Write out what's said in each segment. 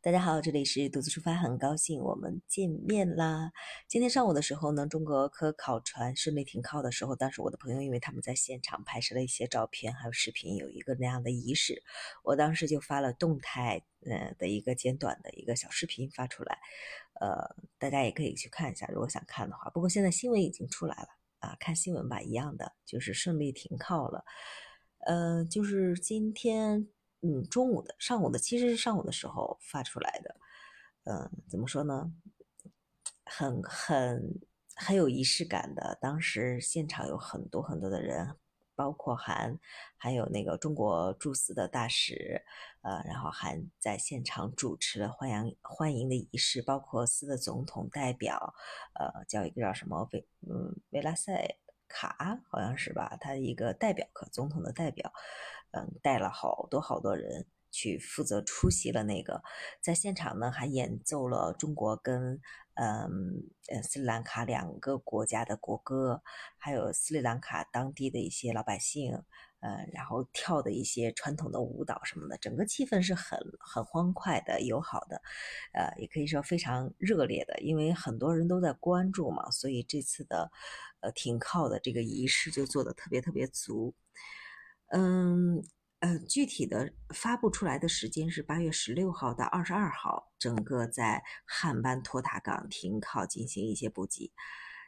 大家好，这里是独自出发，很高兴我们见面啦。今天上午的时候呢，中国科考船顺利停靠的时候，当时我的朋友因为他们在现场拍摄了一些照片，还有视频，有一个那样的仪式，我当时就发了动态，呃的一个简短的一个小视频发出来，呃，大家也可以去看一下，如果想看的话。不过现在新闻已经出来了啊，看新闻吧，一样的，就是顺利停靠了。呃，就是今天。嗯，中午的、上午的，其实是上午的时候发出来的。嗯，怎么说呢？很、很、很有仪式感的。当时现场有很多很多的人，包括韩，还有那个中国驻斯的大使，呃，然后还在现场主持了欢迎欢迎的仪式，包括斯的总统代表，呃，叫一个叫什么维，嗯，维拉塞卡，好像是吧？他一个代表，可总统的代表。嗯，带了好多好多人去负责出席了那个，在现场呢还演奏了中国跟嗯呃斯里兰卡两个国家的国歌，还有斯里兰卡当地的一些老百姓，呃，然后跳的一些传统的舞蹈什么的，整个气氛是很很欢快的、友好的，呃，也可以说非常热烈的，因为很多人都在关注嘛，所以这次的呃停靠的这个仪式就做的特别特别足。嗯，呃，具体的发布出来的时间是八月十六号到二十二号，整个在汉班托塔港停靠进行一些补给，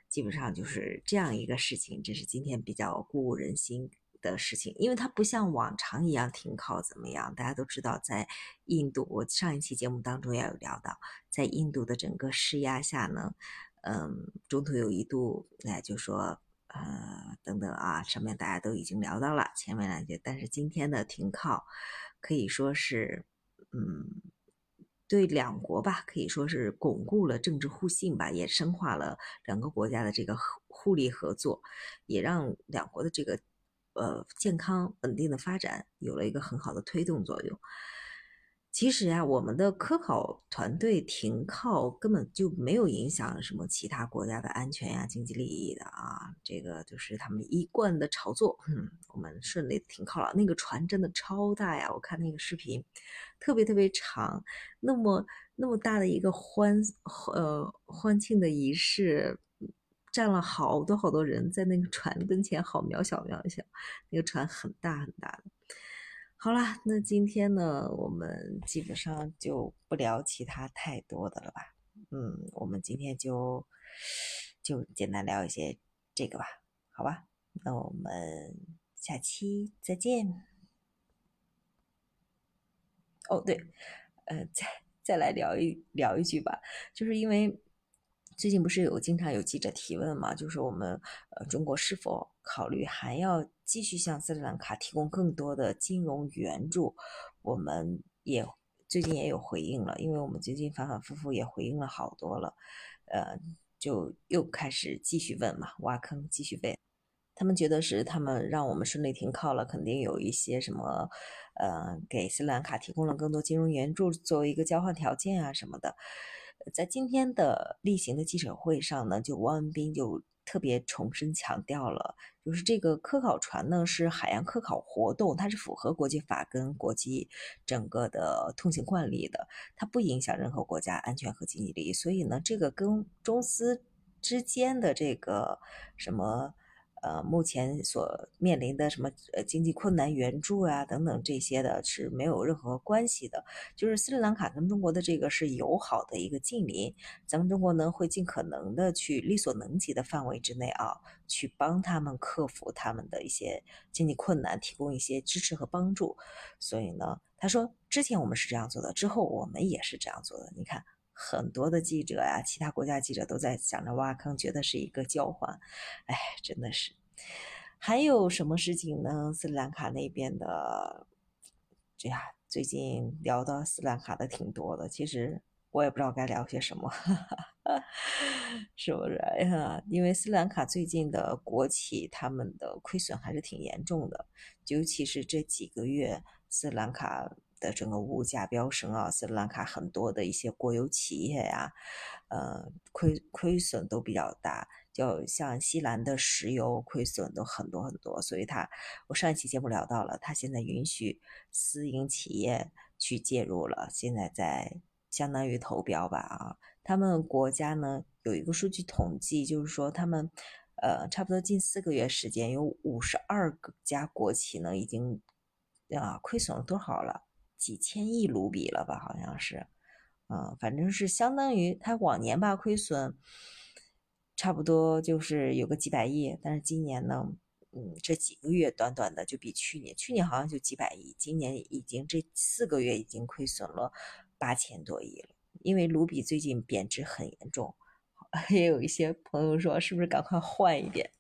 基本上就是这样一个事情。这是今天比较鼓舞人心的事情，因为它不像往常一样停靠怎么样？大家都知道，在印度，我上一期节目当中也有聊到，在印度的整个施压下呢，嗯，中途有一度，哎，就说。呃，等等啊，上面大家都已经聊到了前面两句，但是今天的停靠可以说是，嗯，对两国吧，可以说是巩固了政治互信吧，也深化了两个国家的这个互利合作，也让两国的这个呃健康稳定的发展有了一个很好的推动作用。其实呀，我们的科考团队停靠根本就没有影响什么其他国家的安全呀、经济利益的啊，这个就是他们一贯的炒作。嗯，我们顺利停靠了，那个船真的超大呀！我看那个视频，特别特别长，那么那么大的一个欢呃欢庆的仪式，站了好多好多人在那个船跟前，好渺小渺小，那个船很大很大的。好了，那今天呢，我们基本上就不聊其他太多的了吧？嗯，我们今天就就简单聊一些这个吧，好吧？那我们下期再见。哦，对，呃，再再来聊一聊一句吧，就是因为最近不是有经常有记者提问嘛，就是我们呃中国是否考虑还要。继续向斯里兰卡提供更多的金融援助，我们也最近也有回应了，因为我们最近反反复复也回应了好多了，呃，就又开始继续问嘛，挖坑继续问。他们觉得是他们让我们顺利停靠了，肯定有一些什么，呃，给斯里兰卡提供了更多金融援助作为一个交换条件啊什么的。在今天的例行的记者会上呢，就汪文斌就。特别重申强调了，就是这个科考船呢是海洋科考活动，它是符合国际法跟国际整个的通行惯例的，它不影响任何国家安全和经济利益，所以呢，这个跟中斯之间的这个什么。呃，目前所面临的什么呃经济困难援助啊等等这些的是没有任何关系的，就是斯里兰卡跟中国的这个是友好的一个近邻，咱们中国呢会尽可能的去力所能及的范围之内啊，去帮他们克服他们的一些经济困难，提供一些支持和帮助。所以呢，他说之前我们是这样做的，之后我们也是这样做的。你看。很多的记者呀，其他国家记者都在想着挖坑，觉得是一个交换。哎，真的是。还有什么事情呢？斯里兰卡那边的，这呀，最近聊到斯里兰卡的挺多的。其实我也不知道该聊些什么，是不是？呀，因为斯里兰卡最近的国企他们的亏损还是挺严重的，尤其是这几个月斯里兰卡。的整个物价飙升啊，斯里兰卡很多的一些国有企业呀，呃，亏亏损都比较大，就像西兰的石油亏损都很多很多，所以它我上一期节目聊到了，它现在允许私营企业去介入了，现在在相当于投标吧啊。他们国家呢有一个数据统计，就是说他们呃差不多近四个月时间，有五十二个家国企呢已经啊亏损了多少了？几千亿卢比了吧？好像是，嗯，反正是相当于他往年吧亏损差不多就是有个几百亿，但是今年呢？嗯，这几个月短短的就比去年，去年好像就几百亿，今年已经这四个月已经亏损了八千多亿了。因为卢比最近贬值很严重，也有一些朋友说是不是赶快换一点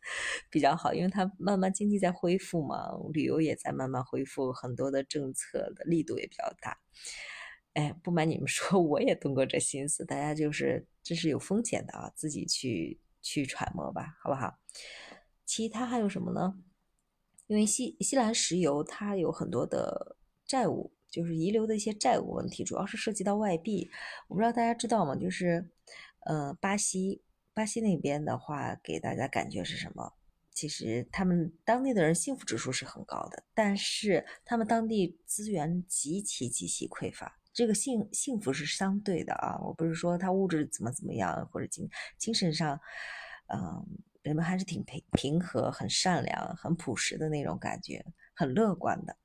比较好，因为它慢慢经济在恢复嘛，旅游也在慢慢恢复，很多的政策的力度也比较大。哎，不瞒你们说，我也动过这心思，大家就是这是有风险的啊，自己去去揣摩吧，好不好？其他还有什么呢？因为西西兰石油它有很多的债务，就是遗留的一些债务问题，主要是涉及到外币。我不知道大家知道吗？就是，呃，巴西巴西那边的话，给大家感觉是什么？其实他们当地的人幸福指数是很高的，但是他们当地资源极其极其匮乏。这个幸幸福是相对的啊，我不是说他物质怎么怎么样，或者精精神上，嗯。人们还是挺平平和、很善良、很朴实的那种感觉，很乐观的。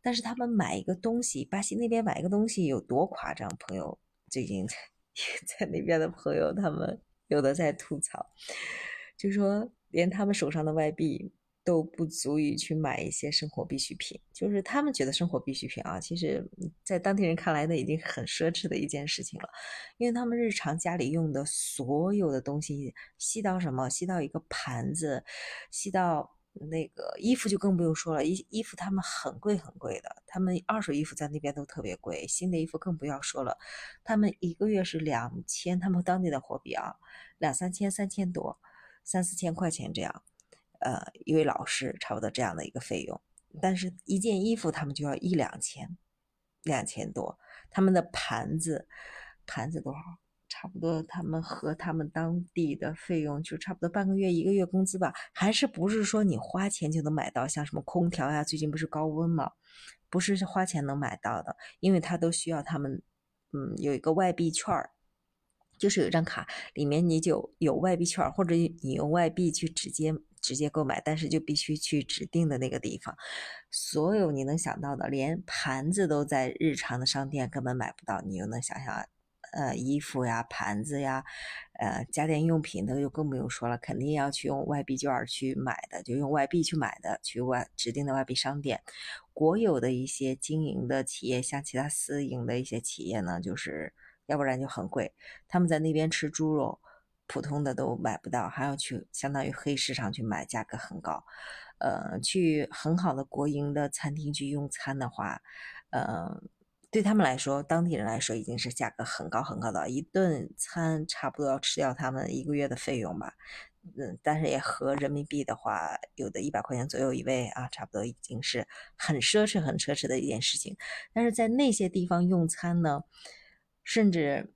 但是他们买一个东西，巴西那边买一个东西有多夸张？朋友最近 在那边的朋友，他们有的在吐槽，就说连他们手上的外币。都不足以去买一些生活必需品，就是他们觉得生活必需品啊，其实，在当地人看来，那已经很奢侈的一件事情了，因为他们日常家里用的所有的东西，细到什么，细到一个盘子，细到那个衣服就更不用说了，衣衣服他们很贵很贵的，他们二手衣服在那边都特别贵，新的衣服更不要说了，他们一个月是两千，他们当地的货币啊，两三千、三千多、三四千块钱这样。呃，一位老师差不多这样的一个费用，但是一件衣服他们就要一两千，两千多。他们的盘子，盘子多少？差不多他们和他们当地的费用就差不多半个月、一个月工资吧。还是不是说你花钱就能买到？像什么空调呀，最近不是高温嘛，不是花钱能买到的，因为他都需要他们，嗯，有一个外币券儿。就是有一张卡，里面你就有外币券，或者你用外币去直接直接购买，但是就必须去指定的那个地方。所有你能想到的，连盘子都在日常的商店根本买不到，你又能想想，呃，衣服呀、盘子呀，呃，家电用品那就更不用说了，肯定要去用外币券去买的，就用外币去买的，去外指定的外币商店。国有的一些经营的企业，像其他私营的一些企业呢，就是。要不然就很贵，他们在那边吃猪肉，普通的都买不到，还要去相当于黑市场去买，价格很高。呃，去很好的国营的餐厅去用餐的话，呃，对他们来说，当地人来说已经是价格很高很高的，一顿餐差不多要吃掉他们一个月的费用吧。嗯，但是也合人民币的话，有的一百块钱左右一位啊，差不多已经是很奢侈很奢侈的一件事情。但是在那些地方用餐呢？甚至，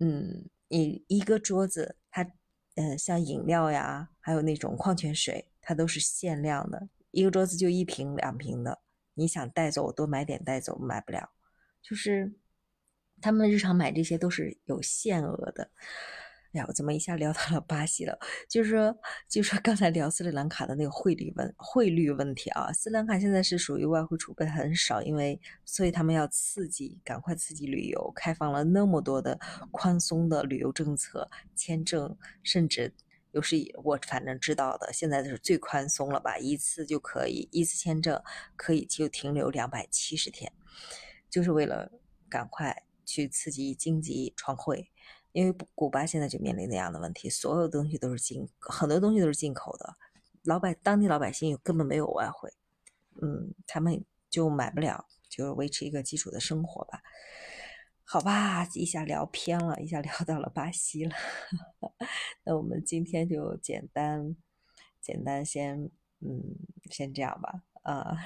嗯，一一个桌子，它，呃，像饮料呀，还有那种矿泉水，它都是限量的，一个桌子就一瓶两瓶的，你想带走我多买点带走，买不了，就是他们日常买这些都是有限额的。哎呀，我怎么一下聊到了巴西了？就是说，就是说刚才聊斯里兰卡的那个汇率问汇率问题啊。斯里兰卡现在是属于外汇储备很少，因为所以他们要刺激，赶快刺激旅游，开放了那么多的宽松的旅游政策、签证，甚至又是我反正知道的，现在就是最宽松了吧？一次就可以，一次签证可以就停留两百七十天，就是为了赶快去刺激经济创汇。因为古巴现在就面临那样的问题，所有东西都是进，很多东西都是进口的，老百当地老百姓根本没有外汇，嗯，他们就买不了，就维持一个基础的生活吧。好吧，一下聊偏了，一下聊到了巴西了。那我们今天就简单简单先，嗯，先这样吧。呃，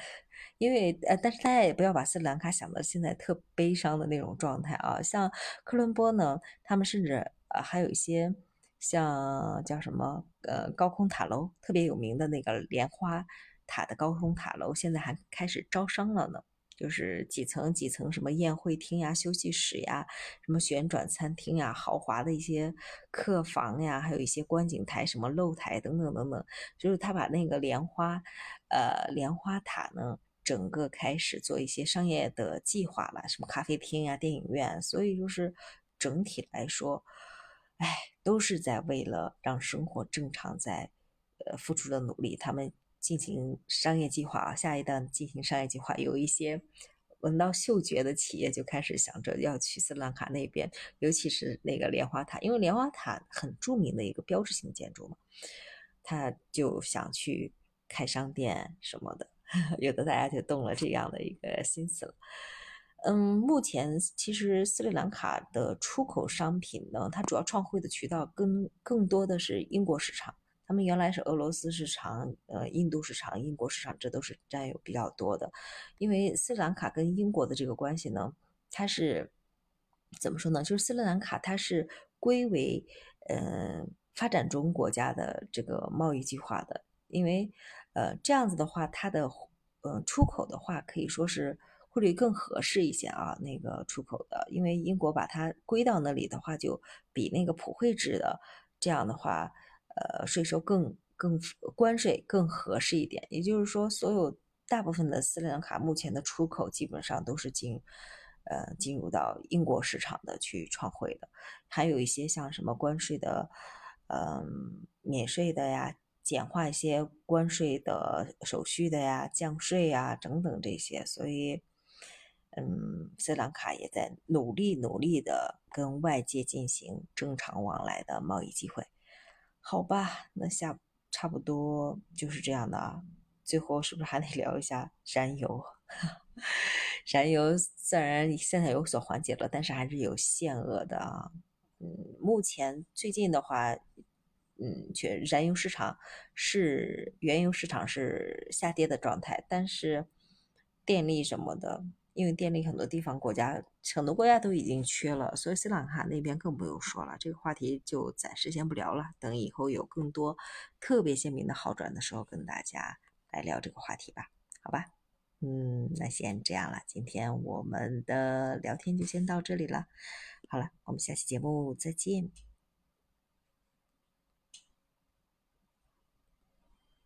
因为呃，但是大家也不要把斯里兰卡想到现在特悲伤的那种状态啊。像科伦坡呢，他们甚至呃还有一些像叫什么呃高空塔楼，特别有名的那个莲花塔的高空塔楼，现在还开始招商了呢。就是几层几层什么宴会厅呀、休息室呀、什么旋转餐厅呀、豪华的一些客房呀，还有一些观景台、什么露台等等等等，就是他把那个莲花，呃，莲花塔呢，整个开始做一些商业的计划了，什么咖啡厅呀、电影院，所以就是整体来说，哎，都是在为了让生活正常在，呃，付出的努力，他们。进行商业计划啊，下一代进行商业计划，有一些闻到嗅觉的企业就开始想着要去斯里兰卡那边，尤其是那个莲花塔，因为莲花塔很著名的一个标志性建筑嘛，他就想去开商店什么的，有的大家就动了这样的一个心思了。嗯，目前其实斯里兰卡的出口商品呢，它主要创汇的渠道更更多的是英国市场。他们原来是俄罗斯市场、呃印度市场、英国市场，这都是占有比较多的。因为斯里兰卡跟英国的这个关系呢，它是怎么说呢？就是斯里兰卡它是归为呃发展中国家的这个贸易计划的，因为呃这样子的话，它的呃出口的话可以说是汇率更合适一些啊。那个出口的，因为英国把它归到那里的话，就比那个普惠制的这样的话。呃，税收更更关税更合适一点，也就是说，所有大部分的斯里兰卡目前的出口基本上都是进，呃，进入到英国市场的去创汇的，还有一些像什么关税的，嗯，免税的呀，简化一些关税的手续的呀，降税呀，等等这些，所以，嗯，斯里兰卡也在努力努力的跟外界进行正常往来的贸易机会。好吧，那下差不多就是这样的啊。最后是不是还得 聊一下燃油？燃油虽然现在有所缓解了，但是还是有限额的啊。嗯，目前最近的话，嗯，却燃油市场是原油市场是下跌的状态，但是电力什么的。因为电力很多地方国家很多国家都已经缺了，所以斯里兰卡那边更不用说了。这个话题就暂时先不聊了，等以后有更多特别鲜明的好转的时候，跟大家来聊这个话题吧。好吧，嗯，那先这样了，今天我们的聊天就先到这里了。好了，我们下期节目再见。